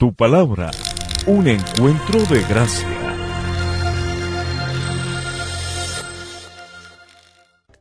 Tu palabra, un encuentro de gracia.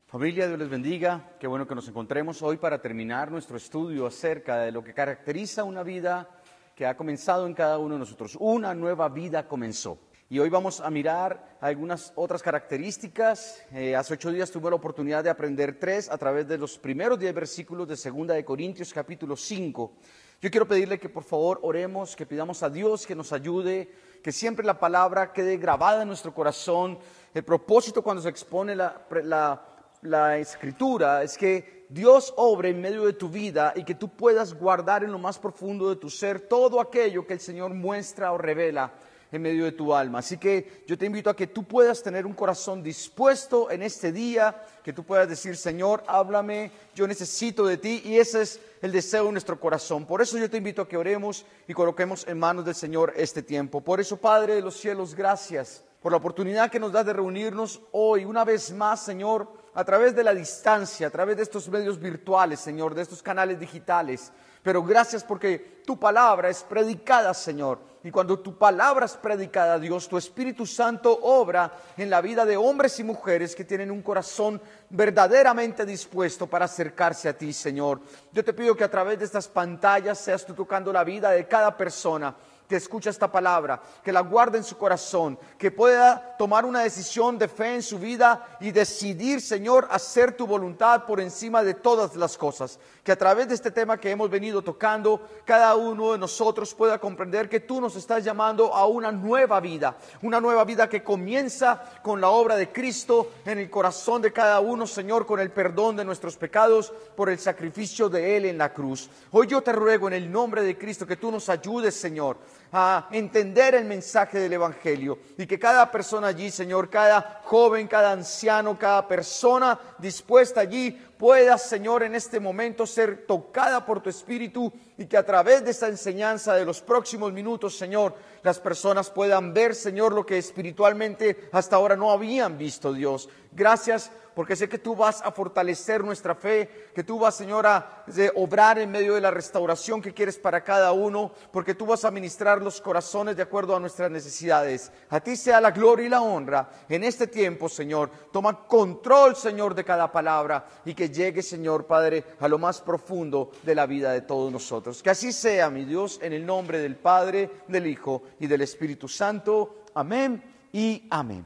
Familia, Dios les bendiga. Qué bueno que nos encontremos hoy para terminar nuestro estudio acerca de lo que caracteriza una vida que ha comenzado en cada uno de nosotros. Una nueva vida comenzó. Y hoy vamos a mirar algunas otras características. Eh, hace ocho días tuve la oportunidad de aprender tres a través de los primeros diez versículos de Segunda de Corintios capítulo 5. Yo quiero pedirle que por favor oremos, que pidamos a Dios que nos ayude, que siempre la palabra quede grabada en nuestro corazón. El propósito cuando se expone la, escritura es que Dios obre en medio de tu vida y que tú puedas guardar en lo más profundo de tu ser todo aquello que el Señor muestra o revela en medio de tu alma. Así que yo te invito a que tú puedas tener un corazón dispuesto en este día, que tú puedas decir, Señor, háblame, yo necesito de ti y ese es el deseo de nuestro corazón. Por eso yo te invito a que oremos y coloquemos en manos del Señor este tiempo. Por eso, Padre de los cielos, gracias por la oportunidad que nos das de reunirnos hoy, una vez más, Señor, a través de la distancia, a través de estos medios virtuales, Señor, de estos canales digitales. Pero gracias porque tu palabra es predicada, Señor. Y cuando tu palabra es predicada, Dios, tu Espíritu Santo obra en la vida de hombres y mujeres que tienen un corazón verdaderamente dispuesto para acercarse a ti, Señor. Yo te pido que a través de estas pantallas seas tú tocando la vida de cada persona que escucha esta palabra, que la guarde en su corazón, que pueda tomar una decisión de fe en su vida y decidir, Señor, hacer tu voluntad por encima de todas las cosas. Que a través de este tema que hemos venido tocando, cada uno de nosotros pueda comprender que tú nos estás llamando a una nueva vida, una nueva vida que comienza con la obra de Cristo en el corazón de cada uno, Señor, con el perdón de nuestros pecados por el sacrificio de Él en la cruz. Hoy yo te ruego en el nombre de Cristo que tú nos ayudes, Señor a entender el mensaje del Evangelio. Y que cada persona allí, Señor, cada joven, cada anciano, cada persona dispuesta allí pueda, Señor, en este momento ser tocada por tu Espíritu y que a través de esta enseñanza de los próximos minutos, Señor, las personas puedan ver, Señor, lo que espiritualmente hasta ahora no habían visto, Dios. Gracias porque sé que tú vas a fortalecer nuestra fe, que tú vas, Señor, a obrar en medio de la restauración que quieres para cada uno, porque tú vas a ministrar los corazones de acuerdo a nuestras necesidades. A ti sea la gloria y la honra en este tiempo, Señor. Toma control, Señor, de cada palabra y que llegue, Señor, Padre, a lo más profundo de la vida de todos nosotros. Que así sea, mi Dios, en el nombre del Padre, del Hijo y del Espíritu Santo. Amén y amén.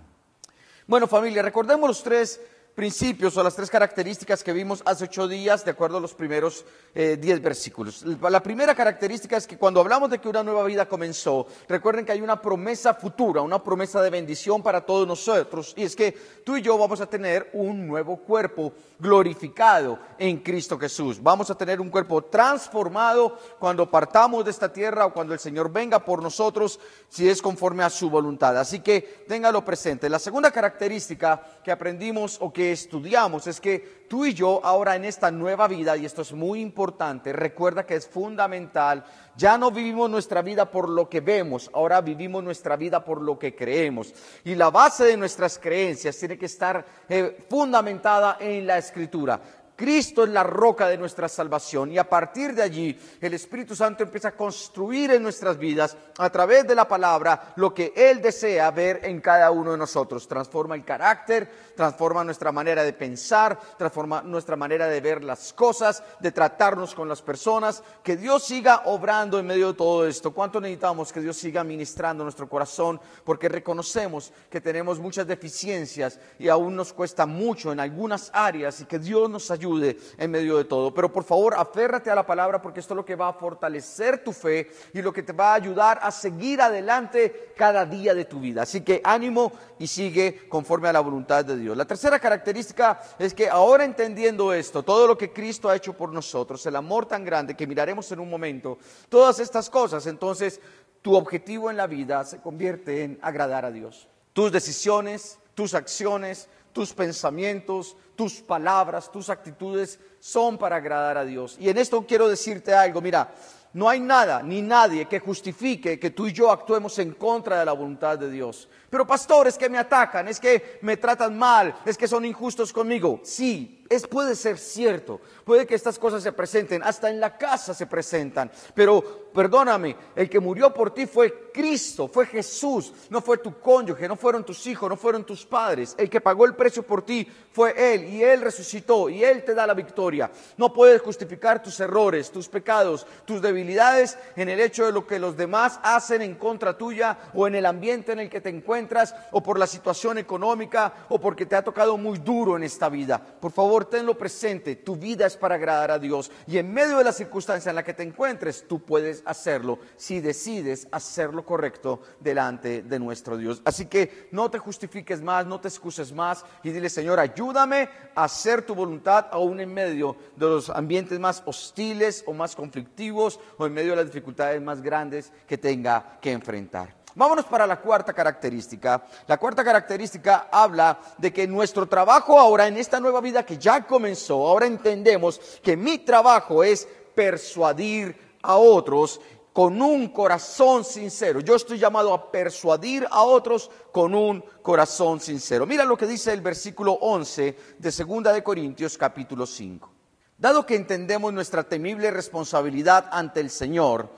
Bueno, familia, recordemos los tres principios o las tres características que vimos hace ocho días de acuerdo a los primeros eh, diez versículos. La primera característica es que cuando hablamos de que una nueva vida comenzó, recuerden que hay una promesa futura, una promesa de bendición para todos nosotros, y es que tú y yo vamos a tener un nuevo cuerpo glorificado en Cristo Jesús. Vamos a tener un cuerpo transformado cuando partamos de esta tierra o cuando el Señor venga por nosotros, si es conforme a su voluntad. Así que téngalo presente. La segunda característica que aprendimos o que estudiamos es que tú y yo ahora en esta nueva vida, y esto es muy importante, recuerda que es fundamental, ya no vivimos nuestra vida por lo que vemos, ahora vivimos nuestra vida por lo que creemos. Y la base de nuestras creencias tiene que estar eh, fundamentada en la escritura. Cristo es la roca de nuestra salvación y a partir de allí el Espíritu Santo empieza a construir en nuestras vidas a través de la palabra lo que Él desea ver en cada uno de nosotros. Transforma el carácter, transforma nuestra manera de pensar, transforma nuestra manera de ver las cosas, de tratarnos con las personas. Que Dios siga obrando en medio de todo esto. ¿Cuánto necesitamos que Dios siga ministrando nuestro corazón? Porque reconocemos que tenemos muchas deficiencias y aún nos cuesta mucho en algunas áreas y que Dios nos ayude en medio de todo. Pero por favor, aférrate a la palabra porque esto es lo que va a fortalecer tu fe y lo que te va a ayudar a seguir adelante cada día de tu vida. Así que ánimo y sigue conforme a la voluntad de Dios. La tercera característica es que ahora entendiendo esto, todo lo que Cristo ha hecho por nosotros, el amor tan grande que miraremos en un momento, todas estas cosas, entonces tu objetivo en la vida se convierte en agradar a Dios. Tus decisiones, tus acciones, tus pensamientos, tus palabras, tus actitudes son para agradar a Dios. Y en esto quiero decirte algo, mira, no hay nada ni nadie que justifique que tú y yo actuemos en contra de la voluntad de Dios. Pero pastores que me atacan, es que me tratan mal, es que son injustos conmigo. Sí, es, puede ser cierto, puede que estas cosas se presenten, hasta en la casa se presentan, pero perdóname, el que murió por ti fue Cristo, fue Jesús, no fue tu cónyuge, no fueron tus hijos, no fueron tus padres. El que pagó el precio por ti fue Él y Él resucitó y Él te da la victoria. No puedes justificar tus errores, tus pecados, tus debilidades en el hecho de lo que los demás hacen en contra tuya o en el ambiente en el que te encuentras o por la situación económica o porque te ha tocado muy duro en esta vida. Por favor, tenlo presente, tu vida es para agradar a Dios y en medio de la circunstancia en la que te encuentres, tú puedes hacerlo si decides hacer lo correcto delante de nuestro Dios. Así que no te justifiques más, no te excuses más y dile, Señor, ayúdame a hacer tu voluntad aún en medio de los ambientes más hostiles o más conflictivos o en medio de las dificultades más grandes que tenga que enfrentar. Vámonos para la cuarta característica. La cuarta característica habla de que nuestro trabajo ahora en esta nueva vida que ya comenzó, ahora entendemos que mi trabajo es persuadir a otros con un corazón sincero. Yo estoy llamado a persuadir a otros con un corazón sincero. Mira lo que dice el versículo 11 de Segunda de Corintios capítulo 5. Dado que entendemos nuestra temible responsabilidad ante el Señor,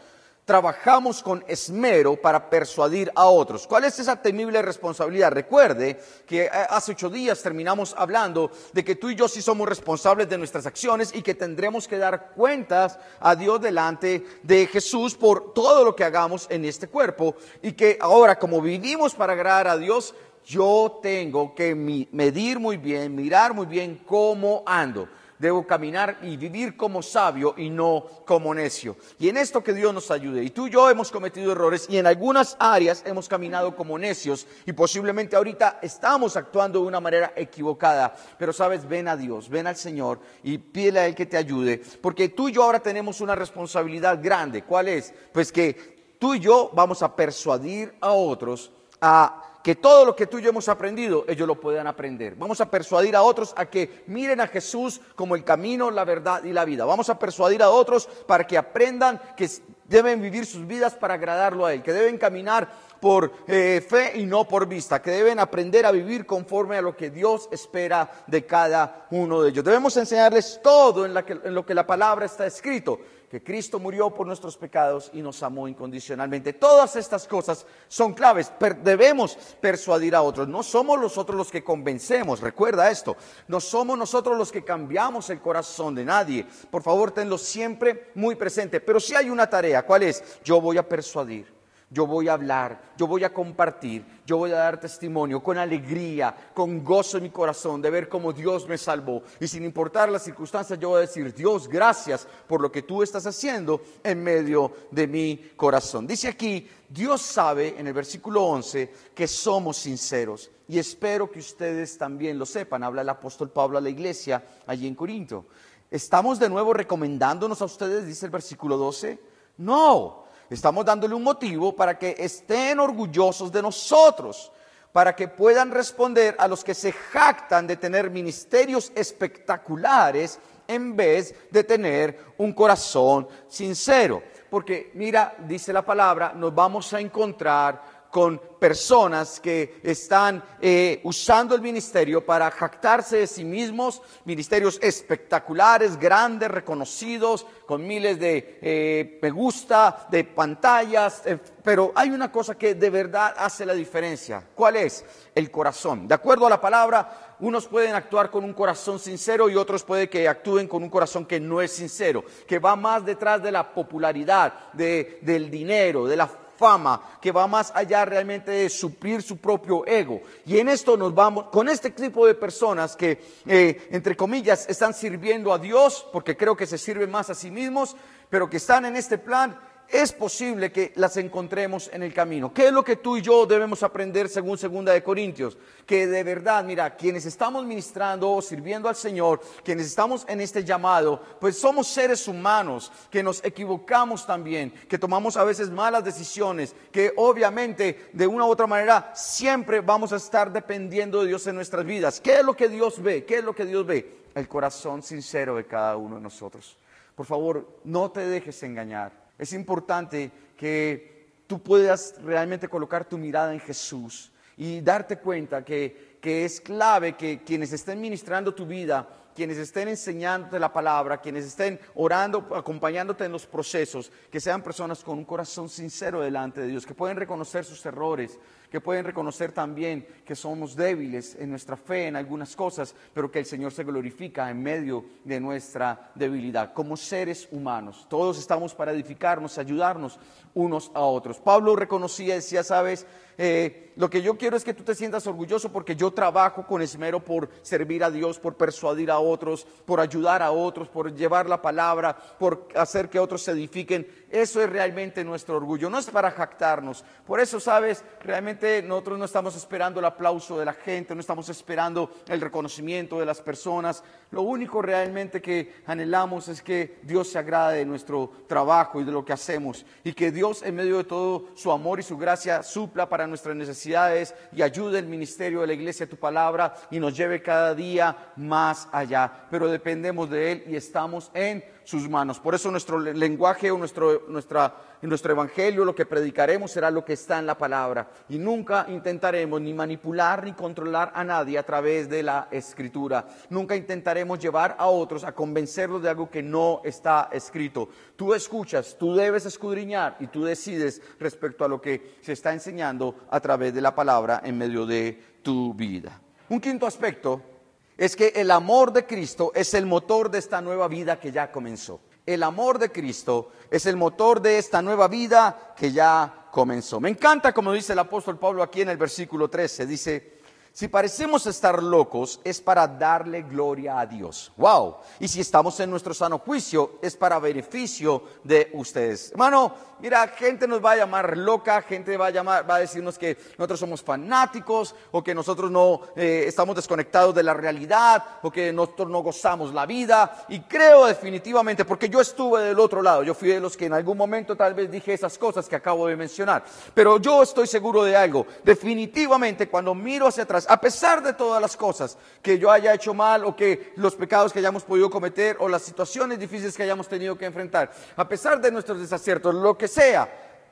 trabajamos con esmero para persuadir a otros. ¿Cuál es esa temible responsabilidad? Recuerde que eh, hace ocho días terminamos hablando de que tú y yo sí somos responsables de nuestras acciones y que tendremos que dar cuentas a Dios delante de Jesús por todo lo que hagamos en este cuerpo y que ahora como vivimos para agradar a Dios, yo tengo que medir muy bien, mirar muy bien cómo ando debo caminar y vivir como sabio y no como necio. Y en esto que Dios nos ayude. Y tú y yo hemos cometido errores y en algunas áreas hemos caminado como necios y posiblemente ahorita estamos actuando de una manera equivocada. Pero sabes, ven a Dios, ven al Señor y pídele a Él que te ayude. Porque tú y yo ahora tenemos una responsabilidad grande. ¿Cuál es? Pues que tú y yo vamos a persuadir a otros a que todo lo que tú y yo hemos aprendido, ellos lo puedan aprender. Vamos a persuadir a otros a que miren a Jesús como el camino, la verdad y la vida. Vamos a persuadir a otros para que aprendan que deben vivir sus vidas para agradarlo a Él, que deben caminar por eh, fe y no por vista, que deben aprender a vivir conforme a lo que Dios espera de cada uno de ellos. Debemos enseñarles todo en, en lo que la palabra está escrito que Cristo murió por nuestros pecados y nos amó incondicionalmente. Todas estas cosas son claves. debemos persuadir a otros. No somos nosotros los que convencemos, recuerda esto. No somos nosotros los que cambiamos el corazón de nadie. Por favor, tenlo siempre muy presente. Pero si hay una tarea, ¿cuál es? Yo voy a persuadir yo voy a hablar, yo voy a compartir, yo voy a dar testimonio con alegría, con gozo en mi corazón de ver cómo Dios me salvó. Y sin importar las circunstancias, yo voy a decir, Dios, gracias por lo que tú estás haciendo en medio de mi corazón. Dice aquí, Dios sabe en el versículo 11 que somos sinceros. Y espero que ustedes también lo sepan. Habla el apóstol Pablo a la iglesia allí en Corinto. ¿Estamos de nuevo recomendándonos a ustedes, dice el versículo 12? No. Estamos dándole un motivo para que estén orgullosos de nosotros, para que puedan responder a los que se jactan de tener ministerios espectaculares en vez de tener un corazón sincero. Porque mira, dice la palabra, nos vamos a encontrar con personas que están eh, usando el ministerio para jactarse de sí mismos, ministerios espectaculares, grandes, reconocidos, con miles de eh, me gusta, de pantallas, eh, pero hay una cosa que de verdad hace la diferencia. ¿Cuál es? El corazón. De acuerdo a la palabra, unos pueden actuar con un corazón sincero y otros pueden que actúen con un corazón que no es sincero, que va más detrás de la popularidad, de, del dinero, de la fama, que va más allá realmente de suplir su propio ego. Y en esto nos vamos, con este tipo de personas que, eh, entre comillas, están sirviendo a Dios, porque creo que se sirven más a sí mismos, pero que están en este plan, es posible que las encontremos en el camino. ¿Qué es lo que tú y yo debemos aprender según segunda de Corintios? Que de verdad, mira, quienes estamos ministrando o sirviendo al Señor, quienes estamos en este llamado, pues somos seres humanos, que nos equivocamos también, que tomamos a veces malas decisiones, que obviamente de una u otra manera siempre vamos a estar dependiendo de Dios en nuestras vidas. ¿Qué es lo que Dios ve? ¿Qué es lo que Dios ve? El corazón sincero de cada uno de nosotros. Por favor, no te dejes engañar. Es importante que tú puedas realmente colocar tu mirada en Jesús y darte cuenta que, es clave que quienes estén ministrando tu vida quienes estén enseñándote la palabra, quienes estén orando, acompañándote en los procesos, que sean personas con un corazón sincero delante de Dios, que pueden reconocer sus errores, que pueden reconocer también que somos débiles en nuestra fe en algunas cosas, pero que el Señor se glorifica en medio de nuestra debilidad. Como seres humanos, todos estamos para edificarnos, ayudarnos unos a otros. Pablo reconocía, decía, sabes, eh, lo que yo quiero es que tú te sientas orgulloso porque yo trabajo con esmero por servir a Dios, por persuadir a otros, por ayudar a otros, por llevar la palabra, por hacer que otros se edifiquen. Eso es realmente nuestro orgullo, no es para jactarnos. Por eso, sabes, realmente nosotros no estamos esperando el aplauso de la gente, no estamos esperando el reconocimiento de las personas. Lo único realmente que anhelamos es que Dios se agrade de nuestro trabajo y de lo que hacemos y que Dios en medio de todo su amor y su gracia supla para nuestras necesidades y ayude el ministerio de la iglesia a tu palabra y nos lleve cada día más allá. Pero dependemos de Él y estamos en sus manos. Por eso nuestro lenguaje o nuestro, nuestra, nuestro evangelio lo que predicaremos será lo que está en la palabra. Y nunca intentaremos ni manipular ni controlar a nadie a través de la escritura. Nunca intentaremos llevar a otros a convencerlos de algo que no está escrito. Tú escuchas, tú debes escudriñar y tú decides respecto a lo que se está enseñando a través de la palabra en medio de tu vida. Un quinto aspecto es que el amor de Cristo es el motor de esta nueva vida que ya comenzó. El amor de Cristo es el motor de esta nueva vida que ya comenzó. Me encanta como dice el apóstol Pablo aquí en el versículo 13. Dice, si parecemos estar locos es para darle gloria a Dios. Wow. Y si estamos en nuestro sano juicio es para beneficio de ustedes. Hermano, mira, gente nos va a llamar loca, gente va a llamar, va a decirnos que nosotros somos fanáticos o que nosotros no eh, estamos desconectados de la realidad o que nosotros no gozamos la vida. Y creo definitivamente, porque yo estuve del otro lado, yo fui de los que en algún momento tal vez dije esas cosas que acabo de mencionar. Pero yo estoy seguro de algo. Definitivamente cuando miro hacia atrás a pesar de todas las cosas que yo haya hecho mal o que los pecados que hayamos podido cometer o las situaciones difíciles que hayamos tenido que enfrentar, a pesar de nuestros desaciertos, lo que sea,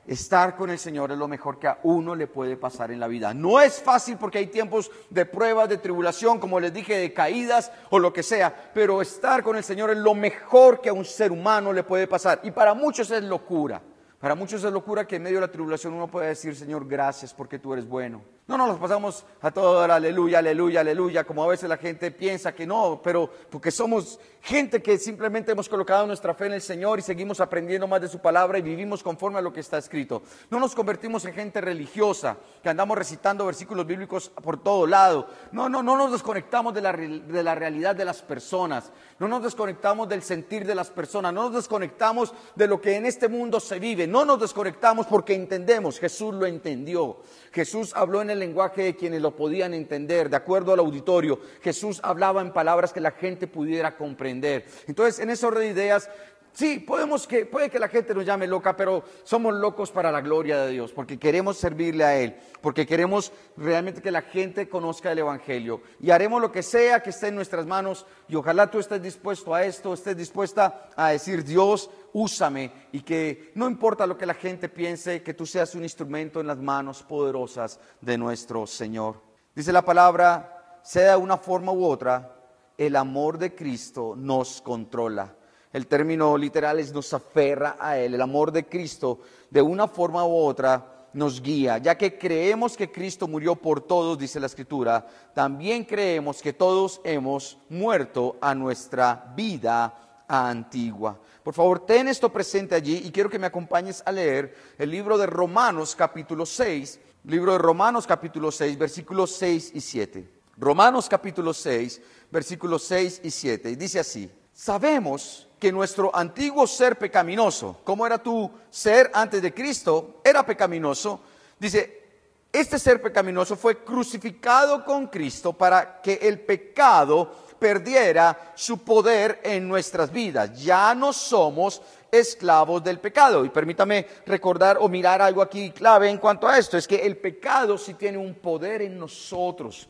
estar con el Señor es lo mejor que a uno le puede pasar en la vida. No es fácil porque hay tiempos de pruebas, de tribulación, como les dije, de caídas o lo que sea, pero estar con el Señor es lo mejor que a un ser humano le puede pasar. Y para muchos es locura. Para muchos es locura que en medio de la tribulación uno puede decir, Señor, gracias porque tú eres bueno. No nos pasamos a todo aleluya, aleluya, aleluya, como a veces la gente piensa que no, pero porque somos gente que simplemente hemos colocado nuestra fe en el Señor y seguimos aprendiendo más de su palabra y vivimos conforme a lo que está escrito. No nos convertimos en gente religiosa, que andamos recitando versículos bíblicos por todo lado. No, no, no nos desconectamos de la, de la realidad de las personas, no nos desconectamos del sentir de las personas, no nos desconectamos de lo que en este mundo se vive, no nos desconectamos porque entendemos, Jesús lo entendió. Jesús habló en el lenguaje de quienes lo podían entender, de acuerdo al auditorio. Jesús hablaba en palabras que la gente pudiera comprender. Entonces, en ese orden de ideas, Sí, podemos que, puede que la gente nos llame loca, pero somos locos para la gloria de Dios, porque queremos servirle a Él, porque queremos realmente que la gente conozca el Evangelio. Y haremos lo que sea que esté en nuestras manos, y ojalá tú estés dispuesto a esto, estés dispuesta a decir, Dios, úsame, y que no importa lo que la gente piense, que tú seas un instrumento en las manos poderosas de nuestro Señor. Dice la palabra, sea de una forma u otra, el amor de Cristo nos controla. El término literal es nos aferra a Él. El amor de Cristo, de una forma u otra, nos guía. Ya que creemos que Cristo murió por todos, dice la Escritura, también creemos que todos hemos muerto a nuestra vida antigua. Por favor, ten esto presente allí y quiero que me acompañes a leer el libro de Romanos capítulo 6, libro de Romanos capítulo 6, versículos 6 y 7. Romanos capítulo 6, versículos 6 y 7. Y dice así, sabemos que nuestro antiguo ser pecaminoso, como era tu ser antes de Cristo, era pecaminoso, dice, este ser pecaminoso fue crucificado con Cristo para que el pecado perdiera su poder en nuestras vidas. Ya no somos esclavos del pecado. Y permítame recordar o mirar algo aquí clave en cuanto a esto, es que el pecado sí tiene un poder en nosotros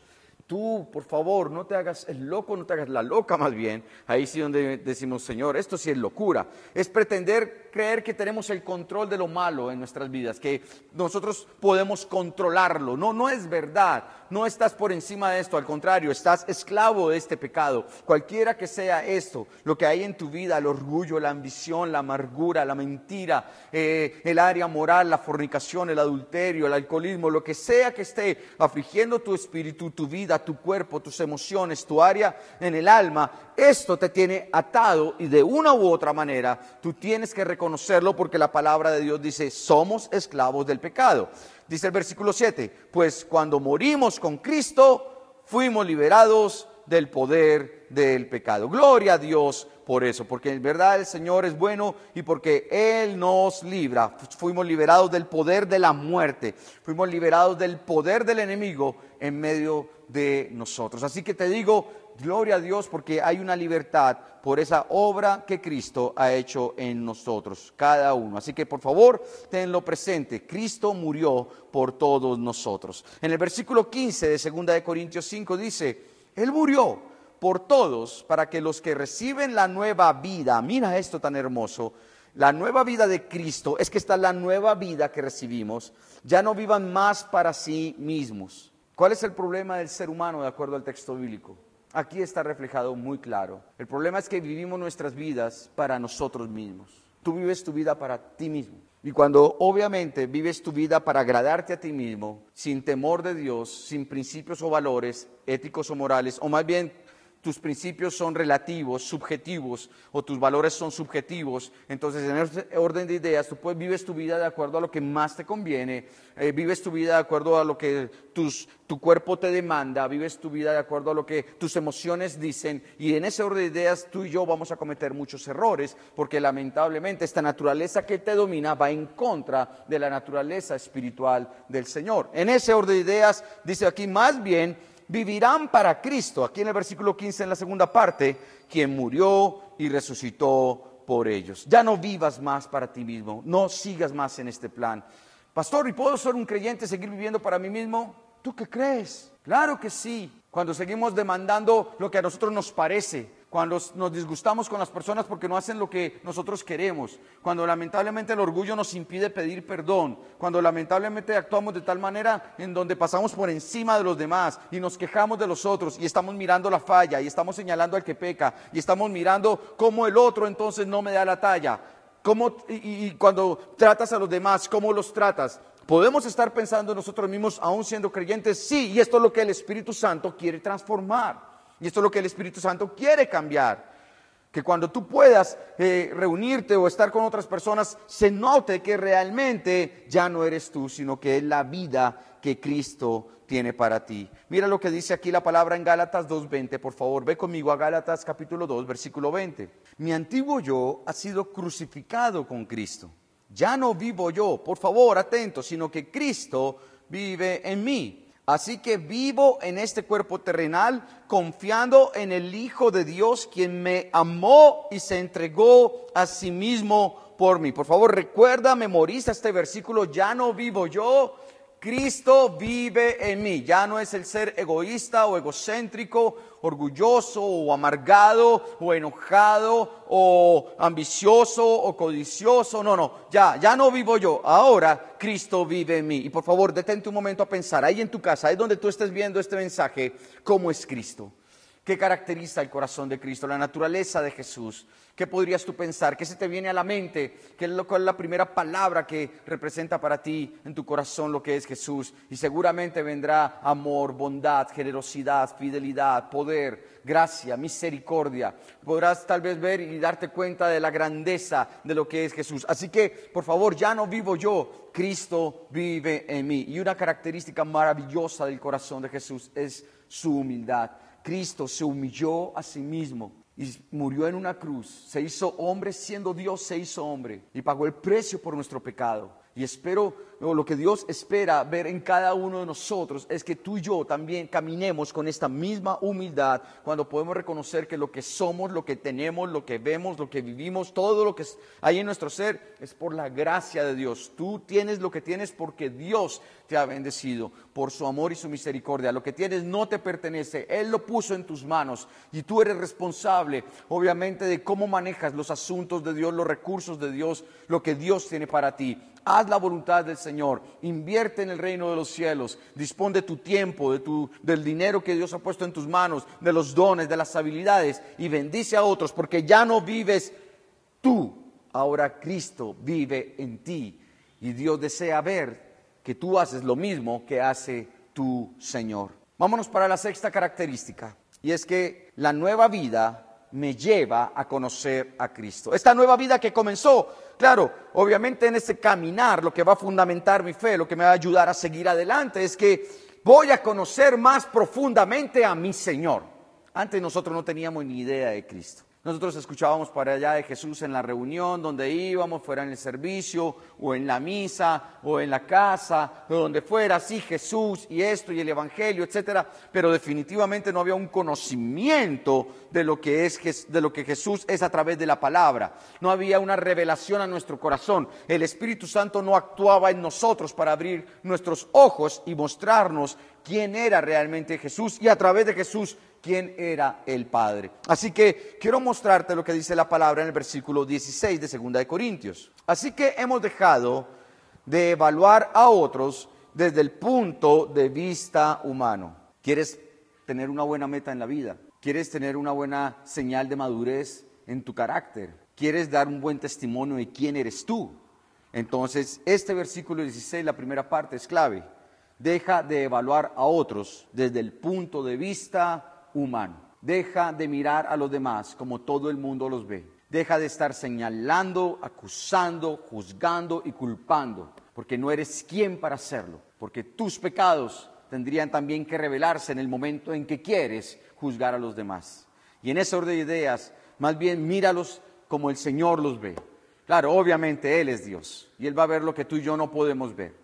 Tú, por favor, no te hagas el loco, no te hagas la loca más bien. Ahí sí donde decimos, Señor, esto sí es locura. Es pretender creer que tenemos el control de lo malo en nuestras vidas, que nosotros podemos controlarlo. No, no es verdad. No estás por encima de esto, al contrario, estás esclavo de este pecado. Cualquiera que sea esto, lo que hay en tu vida, el orgullo, la ambición, la amargura, la mentira, eh, el área moral, la fornicación, el adulterio, el alcoholismo, lo que sea que esté afligiendo tu espíritu, tu tu cuerpo, tus emociones, tu área en el alma, esto te tiene atado y de una u otra manera tú tienes que reconocerlo porque la palabra de Dios dice, somos esclavos del pecado. Dice el versículo 7, pues cuando morimos con Cristo, fuimos liberados del poder del pecado. Gloria a Dios por eso, porque en verdad el Señor es bueno y porque Él nos libra. Fuimos liberados del poder de la muerte, fuimos liberados del poder del enemigo en medio de nosotros. Así que te digo, gloria a Dios porque hay una libertad por esa obra que Cristo ha hecho en nosotros, cada uno. Así que por favor, tenlo presente, Cristo murió por todos nosotros. En el versículo 15 de 2 de Corintios 5 dice, Él murió por todos para que los que reciben la nueva vida, mira esto tan hermoso, la nueva vida de Cristo es que está la nueva vida que recibimos, ya no vivan más para sí mismos. ¿Cuál es el problema del ser humano de acuerdo al texto bíblico? Aquí está reflejado muy claro. El problema es que vivimos nuestras vidas para nosotros mismos. Tú vives tu vida para ti mismo. Y cuando obviamente vives tu vida para agradarte a ti mismo, sin temor de Dios, sin principios o valores éticos o morales, o más bien tus principios son relativos, subjetivos, o tus valores son subjetivos, entonces en ese orden de ideas tú puedes, vives tu vida de acuerdo a lo que más te conviene, eh, vives tu vida de acuerdo a lo que tu cuerpo te demanda, vives tu vida de acuerdo a lo que tus emociones dicen, y en ese orden de ideas tú y yo vamos a cometer muchos errores, porque lamentablemente esta naturaleza que te domina va en contra de la naturaleza espiritual del Señor. En ese orden de ideas dice aquí más bien, vivirán para Cristo. Aquí en el versículo 15, en la segunda parte, quien murió y resucitó por ellos. Ya no vivas más para ti mismo, no sigas más en este plan. Pastor, ¿y puedo ser un creyente, seguir viviendo para mí mismo? ¿Tú qué crees? Claro que sí. Cuando seguimos demandando lo que a nosotros nos parece, cuando nos disgustamos con las personas porque no hacen lo que nosotros queremos, cuando lamentablemente el orgullo nos impide pedir perdón, cuando lamentablemente actuamos de tal manera en donde pasamos por encima de los demás y nos quejamos de los otros y estamos mirando la falla y estamos señalando al que peca y estamos mirando cómo el otro entonces no me da la talla. Cómo, y, y cuando tratas a los demás, ¿cómo los tratas? Podemos estar pensando nosotros mismos, aún siendo creyentes, sí, y esto es lo que el Espíritu Santo quiere transformar. Y esto es lo que el Espíritu Santo quiere cambiar. Que cuando tú puedas eh, reunirte o estar con otras personas, se note que realmente ya no eres tú, sino que es la vida que Cristo tiene para ti. Mira lo que dice aquí la palabra en Gálatas 2.20, por favor, ve conmigo a Gálatas capítulo 2, versículo 20. Mi antiguo yo ha sido crucificado con Cristo. Ya no vivo yo, por favor, atento, sino que Cristo vive en mí. Así que vivo en este cuerpo terrenal confiando en el Hijo de Dios, quien me amó y se entregó a sí mismo por mí. Por favor, recuerda, memoriza este versículo, ya no vivo yo, Cristo vive en mí. Ya no es el ser egoísta o egocéntrico, orgulloso o amargado o enojado o ambicioso o codicioso. No, no, ya, ya no vivo yo. Ahora Cristo vive en mí. Y por favor, detente un momento a pensar, ahí en tu casa, ahí donde tú estés viendo este mensaje, ¿cómo es Cristo? ¿Qué caracteriza el corazón de Cristo? La naturaleza de Jesús. ¿Qué podrías tú pensar? ¿Qué se te viene a la mente? ¿Qué es, lo, cuál es la primera palabra que representa para ti en tu corazón lo que es Jesús? Y seguramente vendrá amor, bondad, generosidad, fidelidad, poder, gracia, misericordia. Podrás tal vez ver y darte cuenta de la grandeza de lo que es Jesús. Así que, por favor, ya no vivo yo, Cristo vive en mí. Y una característica maravillosa del corazón de Jesús es su humildad. Cristo se humilló a sí mismo y murió en una cruz. Se hizo hombre siendo Dios, se hizo hombre y pagó el precio por nuestro pecado. Y espero, lo que Dios espera ver en cada uno de nosotros es que tú y yo también caminemos con esta misma humildad cuando podemos reconocer que lo que somos, lo que tenemos, lo que vemos, lo que vivimos, todo lo que hay en nuestro ser es por la gracia de Dios. Tú tienes lo que tienes porque Dios te ha bendecido por su amor y su misericordia. Lo que tienes no te pertenece, Él lo puso en tus manos y tú eres responsable, obviamente, de cómo manejas los asuntos de Dios, los recursos de Dios, lo que Dios tiene para ti. Haz la voluntad del Señor, invierte en el reino de los cielos, dispone de tu tiempo, de tu, del dinero que Dios ha puesto en tus manos, de los dones, de las habilidades y bendice a otros, porque ya no vives tú, ahora Cristo vive en ti y Dios desea ver que tú haces lo mismo que hace tu Señor. Vámonos para la sexta característica, y es que la nueva vida me lleva a conocer a Cristo. Esta nueva vida que comenzó, claro, obviamente en ese caminar, lo que va a fundamentar mi fe, lo que me va a ayudar a seguir adelante, es que voy a conocer más profundamente a mi Señor. Antes nosotros no teníamos ni idea de Cristo. Nosotros escuchábamos para allá de Jesús en la reunión donde íbamos, fuera en el servicio, o en la misa, o en la casa, o donde fuera, sí, Jesús y esto y el Evangelio, etcétera, pero definitivamente no había un conocimiento de lo que es de lo que Jesús es a través de la palabra. No había una revelación a nuestro corazón. El Espíritu Santo no actuaba en nosotros para abrir nuestros ojos y mostrarnos quién era realmente Jesús y a través de Jesús quién era el Padre. Así que quiero mostrarte lo que dice la palabra en el versículo 16 de 2 de Corintios. Así que hemos dejado de evaluar a otros desde el punto de vista humano. ¿Quieres tener una buena meta en la vida? ¿Quieres tener una buena señal de madurez en tu carácter? ¿Quieres dar un buen testimonio de quién eres tú? Entonces, este versículo 16, la primera parte, es clave. Deja de evaluar a otros desde el punto de vista humano. Deja de mirar a los demás como todo el mundo los ve. Deja de estar señalando, acusando, juzgando y culpando, porque no eres quien para hacerlo, porque tus pecados tendrían también que revelarse en el momento en que quieres juzgar a los demás. Y en ese orden de ideas, más bien míralos como el Señor los ve. Claro, obviamente Él es Dios y Él va a ver lo que tú y yo no podemos ver,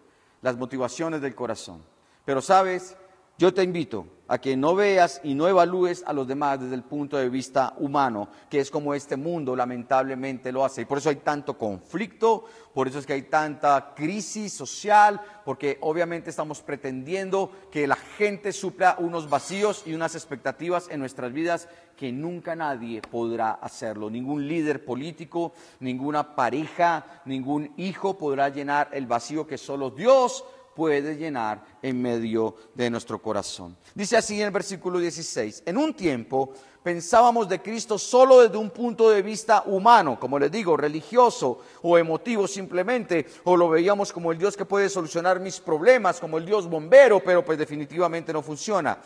las motivaciones del corazón. Pero sabes, yo te invito a que no veas y no evalúes a los demás desde el punto de vista humano, que es como este mundo lamentablemente lo hace. Y por eso hay tanto conflicto, por eso es que hay tanta crisis social, porque obviamente estamos pretendiendo que la gente supla unos vacíos y unas expectativas en nuestras vidas que nunca nadie podrá hacerlo. Ningún líder político, ninguna pareja, ningún hijo podrá llenar el vacío que solo Dios puede llenar en medio de nuestro corazón. Dice así en el versículo 16, en un tiempo pensábamos de Cristo solo desde un punto de vista humano, como les digo, religioso o emotivo simplemente, o lo veíamos como el Dios que puede solucionar mis problemas, como el Dios bombero, pero pues definitivamente no funciona.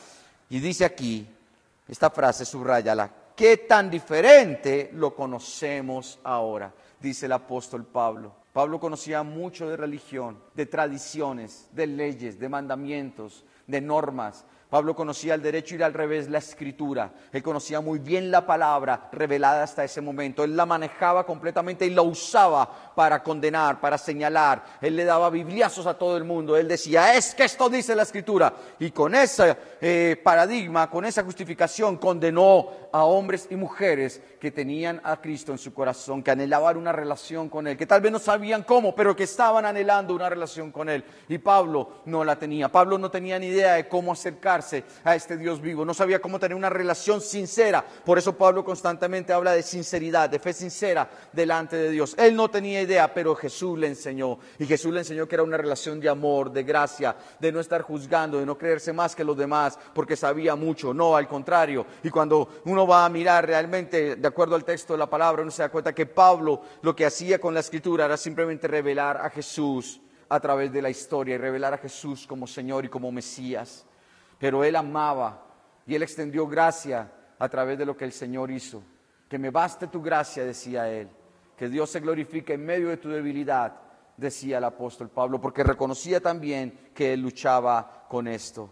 Y dice aquí, esta frase, subrayala, qué tan diferente lo conocemos ahora, dice el apóstol Pablo. Pablo conocía mucho de religión, de tradiciones, de leyes, de mandamientos, de normas, Pablo conocía el derecho y al revés la escritura. Él conocía muy bien la palabra revelada hasta ese momento. Él la manejaba completamente y la usaba para condenar, para señalar. Él le daba bibliazos a todo el mundo. Él decía, es que esto dice la escritura. Y con ese eh, paradigma, con esa justificación, condenó a hombres y mujeres que tenían a Cristo en su corazón, que anhelaban una relación con Él, que tal vez no sabían cómo, pero que estaban anhelando una relación con Él. Y Pablo no la tenía. Pablo no tenía ni idea de cómo acercarse a este Dios vivo, no sabía cómo tener una relación sincera. Por eso Pablo constantemente habla de sinceridad, de fe sincera delante de Dios. Él no tenía idea, pero Jesús le enseñó. Y Jesús le enseñó que era una relación de amor, de gracia, de no estar juzgando, de no creerse más que los demás, porque sabía mucho. No, al contrario. Y cuando uno va a mirar realmente, acuerdo al texto de la palabra, uno se da cuenta que Pablo lo que hacía con la escritura era simplemente revelar a Jesús a través de la historia y revelar a Jesús como Señor y como Mesías pero él amaba y él extendió gracia a través de lo que el Señor hizo. Que me baste tu gracia, decía él. Que Dios se glorifique en medio de tu debilidad, decía el apóstol Pablo, porque reconocía también que él luchaba con esto.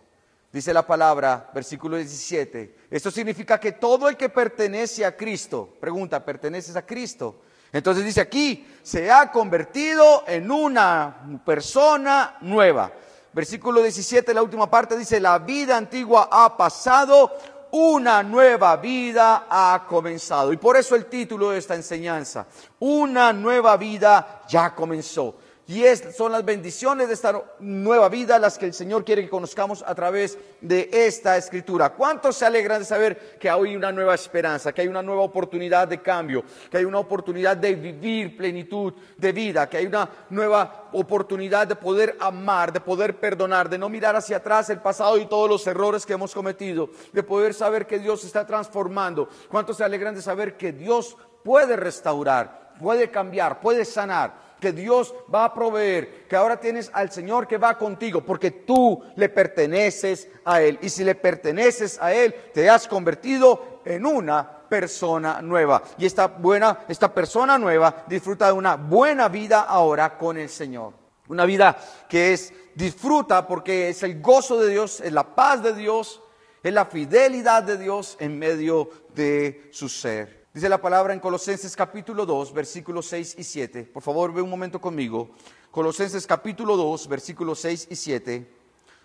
Dice la palabra, versículo 17, esto significa que todo el que pertenece a Cristo, pregunta, ¿perteneces a Cristo? Entonces dice aquí, se ha convertido en una persona nueva. Versículo 17, la última parte dice, la vida antigua ha pasado, una nueva vida ha comenzado. Y por eso el título de esta enseñanza, una nueva vida ya comenzó. Y son las bendiciones de esta nueva vida las que el Señor quiere que conozcamos a través de esta escritura. ¿Cuántos se alegran de saber que hay una nueva esperanza, que hay una nueva oportunidad de cambio, que hay una oportunidad de vivir plenitud de vida, que hay una nueva oportunidad de poder amar, de poder perdonar, de no mirar hacia atrás el pasado y todos los errores que hemos cometido, de poder saber que Dios está transformando? ¿Cuántos se alegran de saber que Dios puede restaurar, puede cambiar, puede sanar? Que Dios va a proveer, que ahora tienes al Señor que va contigo, porque tú le perteneces a Él. Y si le perteneces a Él, te has convertido en una persona nueva. Y esta buena, esta persona nueva disfruta de una buena vida ahora con el Señor. Una vida que es, disfruta porque es el gozo de Dios, es la paz de Dios, es la fidelidad de Dios en medio de su ser. Dice la palabra en Colosenses capítulo 2, versículos 6 y 7. Por favor, ve un momento conmigo. Colosenses capítulo 2, versículos 6 y 7.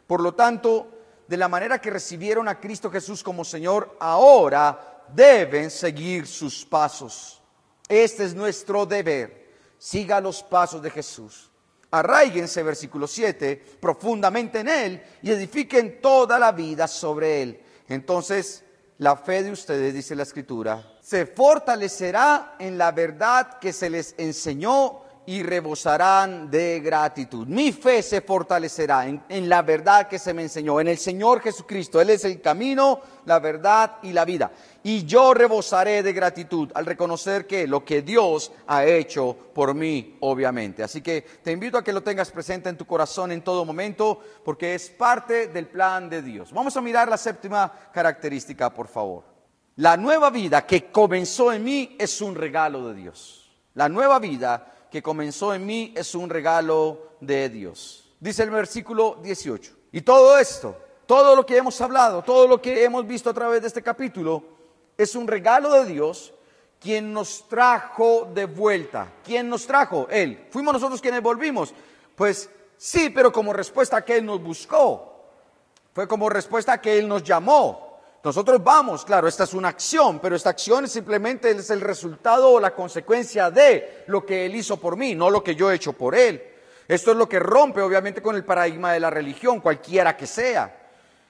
Por lo tanto, de la manera que recibieron a Cristo Jesús como Señor, ahora deben seguir sus pasos. Este es nuestro deber. Siga los pasos de Jesús. Arraíguense, versículo 7, profundamente en Él y edifiquen toda la vida sobre Él. Entonces, la fe de ustedes, dice la Escritura, se fortalecerá en la verdad que se les enseñó y rebosarán de gratitud. Mi fe se fortalecerá en, la verdad que se me enseñó, en el Señor Jesucristo. Él es el camino, la verdad y la vida. Y yo rebosaré de gratitud al reconocer que lo que Dios ha hecho por mí, obviamente. Así que te invito a que lo tengas presente en tu corazón en todo momento, porque es parte del plan de Dios. Vamos a mirar la séptima característica, por favor. La nueva vida que comenzó en mí es un regalo de Dios. La nueva vida que comenzó en mí es un regalo de Dios. Dice el versículo 18. Y todo esto, todo lo que hemos hablado, todo lo que hemos visto a través de este capítulo, es un regalo de Dios quien nos trajo de vuelta. ¿Quién nos trajo? Él. ¿Fuimos nosotros quienes volvimos? Pues sí, pero como respuesta a que Él nos buscó. Fue como respuesta a que Él nos llamó. Nosotros vamos, claro, esta es una acción, pero esta acción simplemente es el resultado o la consecuencia de lo que Él hizo por mí, no lo que yo he hecho por Él. Esto es lo que rompe obviamente con el paradigma de la religión, cualquiera que sea.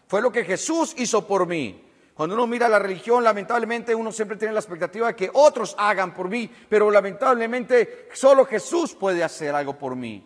Fue lo que Jesús hizo por mí. Cuando uno mira la religión, lamentablemente uno siempre tiene la expectativa de que otros hagan por mí, pero lamentablemente solo Jesús puede hacer algo por mí.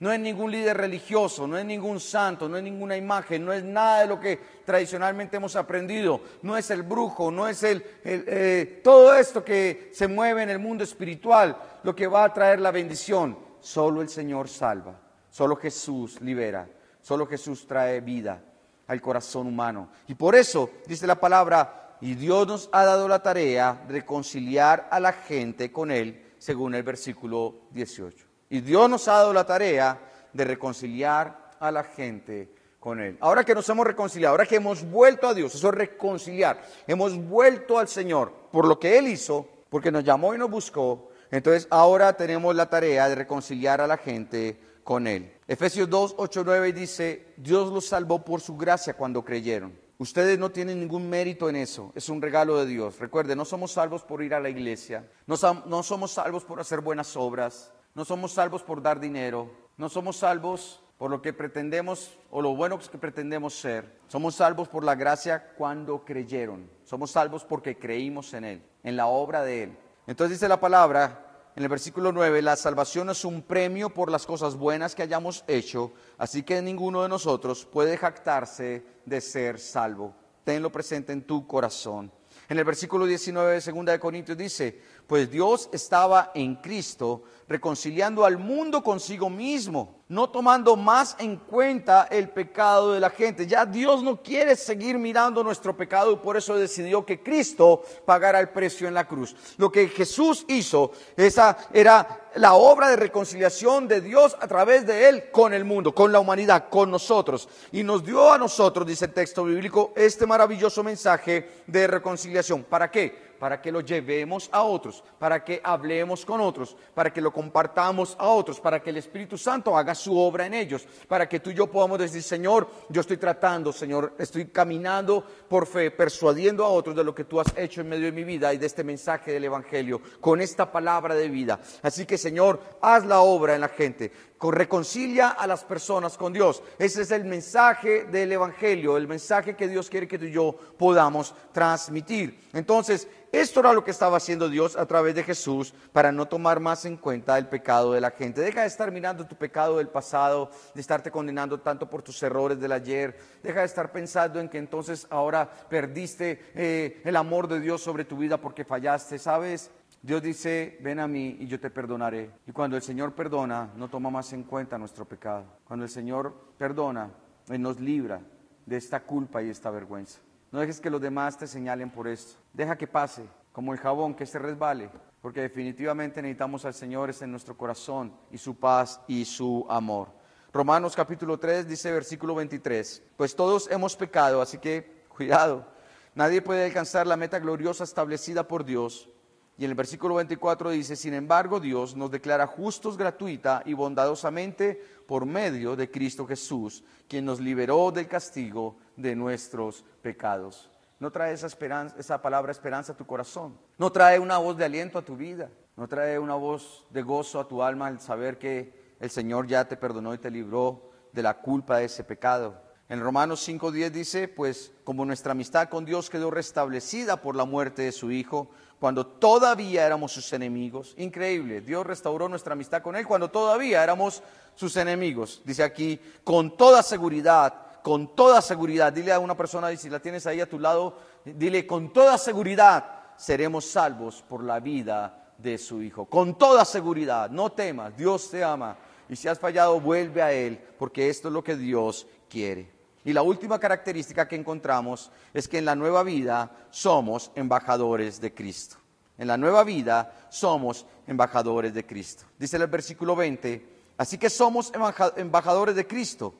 No es ningún líder religioso, no es ningún santo, no es ninguna imagen, no es nada de lo que tradicionalmente hemos aprendido, no es el brujo, no es el, eh, todo esto que se mueve en el mundo espiritual lo que va a traer la bendición. Solo el Señor salva, solo Jesús libera, solo Jesús trae vida al corazón humano. Y por eso dice la palabra, y Dios nos ha dado la tarea de reconciliar a la gente con Él, según el versículo 18. Y Dios nos ha dado la tarea de reconciliar a la gente con Él. Ahora que nos hemos reconciliado, ahora que hemos vuelto a Dios, eso es reconciliar, hemos vuelto al Señor por lo que Él hizo, porque nos llamó y nos buscó, entonces ahora tenemos la tarea de reconciliar a la gente con Él. Efesios 2, 8, 9 dice, Dios los salvó por su gracia cuando creyeron. Ustedes no tienen ningún mérito en eso, es un regalo de Dios. Recuerden, no somos salvos por ir a la iglesia, no, no somos salvos por hacer buenas obras, no somos salvos por dar dinero, no somos salvos por lo que pretendemos o lo bueno que pretendemos ser. Somos salvos por la gracia cuando creyeron. Somos salvos porque creímos en Él, en la obra de Él. Entonces dice la palabra en el versículo 9, la salvación es un premio por las cosas buenas que hayamos hecho, así que ninguno de nosotros puede jactarse de ser salvo. Tenlo presente en tu corazón. En el versículo 19 de 2 de Corintios dice, pues Dios estaba en Cristo reconciliando al mundo consigo mismo, no tomando más en cuenta el pecado de la gente. Ya Dios no quiere seguir mirando nuestro pecado y por eso decidió que Cristo pagara el precio en la cruz. Lo que Jesús hizo, esa era la obra de reconciliación de Dios a través de él con el mundo, con la humanidad, con nosotros. Y nos dio a nosotros, dice el texto bíblico, este maravilloso mensaje de reconciliación. ¿Para qué? Para que lo llevemos a otros, para que hablemos con otros, para que lo compartamos a otros, para que el Espíritu Santo haga su obra en ellos, para que tú y yo podamos decir, Señor, yo estoy tratando, Señor, estoy caminando por fe, persuadiendo a otros de lo que tú has hecho en medio de mi vida y de este mensaje del Evangelio, con esta palabra de vida. Así que, Señor, haz la obra en la gente reconcilia a las personas con Dios. Ese es el mensaje del Evangelio, el mensaje que Dios quiere que tú y yo podamos transmitir. Entonces, esto era lo que estaba haciendo Dios a través de Jesús para no tomar más en cuenta el pecado de la gente. Deja de estar mirando tu pecado del pasado, de estarte condenando tanto por tus errores del ayer. Deja de estar pensando en que entonces ahora perdiste eh, el amor de Dios sobre tu vida porque fallaste. ¿Sabes? Dios dice, ven a mí y yo te perdonaré. Y cuando el Señor perdona, no toma más en cuenta nuestro pecado. Cuando el Señor perdona, Él nos libra de esta culpa y esta vergüenza. No dejes que los demás te señalen por esto. Deja que pase, como el jabón, que se resbale, porque definitivamente necesitamos al Señor en nuestro corazón y su paz y su amor. Romanos capítulo 3 dice versículo 23, pues todos hemos pecado, así que cuidado. Nadie puede alcanzar la meta gloriosa establecida por Dios y en el versículo 24 dice, sin embargo Dios nos declara justos gratuita y bondadosamente por medio de Cristo Jesús, quien nos liberó del castigo de nuestros pecados. No trae esa, esperanza, esa palabra esperanza a tu corazón. No trae una voz de aliento a tu vida. No trae una voz de gozo a tu alma al saber que el Señor ya te perdonó y te libró de la culpa de ese pecado. En Romanos 5.10 dice, pues como nuestra amistad con Dios quedó restablecida por la muerte de su Hijo, cuando todavía éramos sus enemigos. Increíble, Dios restauró nuestra amistad con Él cuando todavía éramos sus enemigos. Dice aquí, con toda seguridad, con toda seguridad. Dile a una persona, si la tienes ahí a tu lado, dile, con toda seguridad seremos salvos por la vida de su Hijo. Con toda seguridad, no temas, Dios te ama. Y si has fallado, vuelve a Él, porque esto es lo que Dios quiere. Y la última característica que encontramos es que en la nueva vida somos embajadores de Cristo. En la nueva vida somos embajadores de Cristo. Dice el versículo 20, así que somos embajadores de Cristo.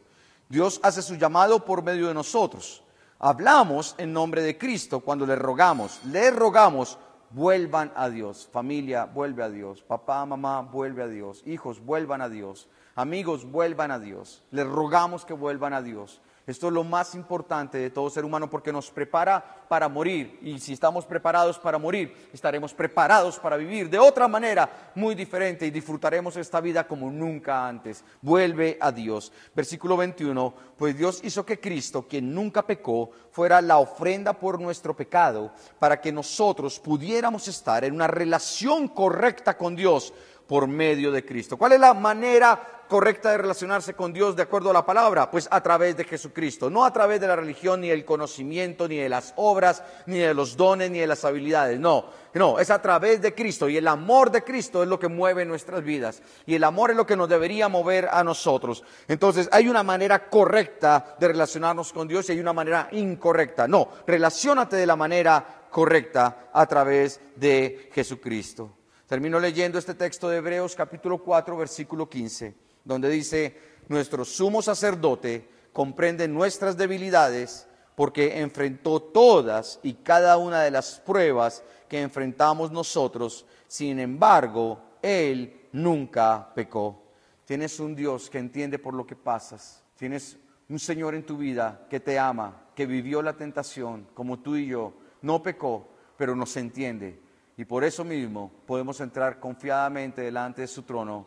Dios hace su llamado por medio de nosotros. Hablamos en nombre de Cristo cuando le rogamos, le rogamos, vuelvan a Dios. Familia, vuelve a Dios. Papá, mamá, vuelve a Dios. Hijos, vuelvan a Dios. Amigos, vuelvan a Dios. Les rogamos que vuelvan a Dios. Esto es lo más importante de todo ser humano porque nos prepara para morir. Y si estamos preparados para morir, estaremos preparados para vivir de otra manera muy diferente y disfrutaremos esta vida como nunca antes. Vuelve a Dios. Versículo 21, pues Dios hizo que Cristo, quien nunca pecó, fuera la ofrenda por nuestro pecado para que nosotros pudiéramos estar en una relación correcta con Dios por medio de Cristo. ¿Cuál es la manera correcta de relacionarse con Dios de acuerdo a la palabra? Pues a través de Jesucristo, no a través de la religión, ni el conocimiento, ni de las obras, ni de los dones, ni de las habilidades. No, no, es a través de Cristo y el amor de Cristo es lo que mueve nuestras vidas y el amor es lo que nos debería mover a nosotros. Entonces, hay una manera correcta de relacionarnos con Dios y hay una manera incorrecta. No, relacionate de la manera correcta a través de Jesucristo. Termino leyendo este texto de Hebreos capítulo 4, versículo 15, donde dice, nuestro sumo sacerdote comprende nuestras debilidades porque enfrentó todas y cada una de las pruebas que enfrentamos nosotros, sin embargo, Él nunca pecó. Tienes un Dios que entiende por lo que pasas, tienes un Señor en tu vida que te ama, que vivió la tentación como tú y yo, no pecó, pero nos entiende y por eso mismo podemos entrar confiadamente delante de su trono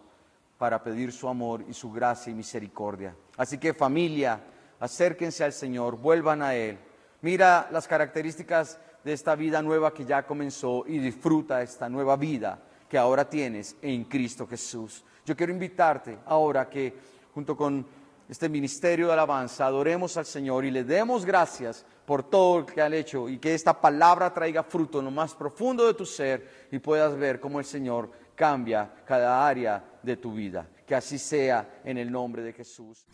para pedir su amor y su gracia y misericordia. Así que familia, acérquense al Señor, vuelvan a Él. Mira las características de esta vida nueva que ya comenzó y disfruta esta nueva vida que ahora tienes en Cristo Jesús. Yo quiero invitarte ahora que junto con este ministerio de alabanza adoremos al Señor y le demos gracias por todo lo que han hecho y que esta palabra traiga fruto en lo más profundo de tu ser y puedas ver cómo el Señor cambia cada área de tu vida. Que así sea en el nombre de Jesús.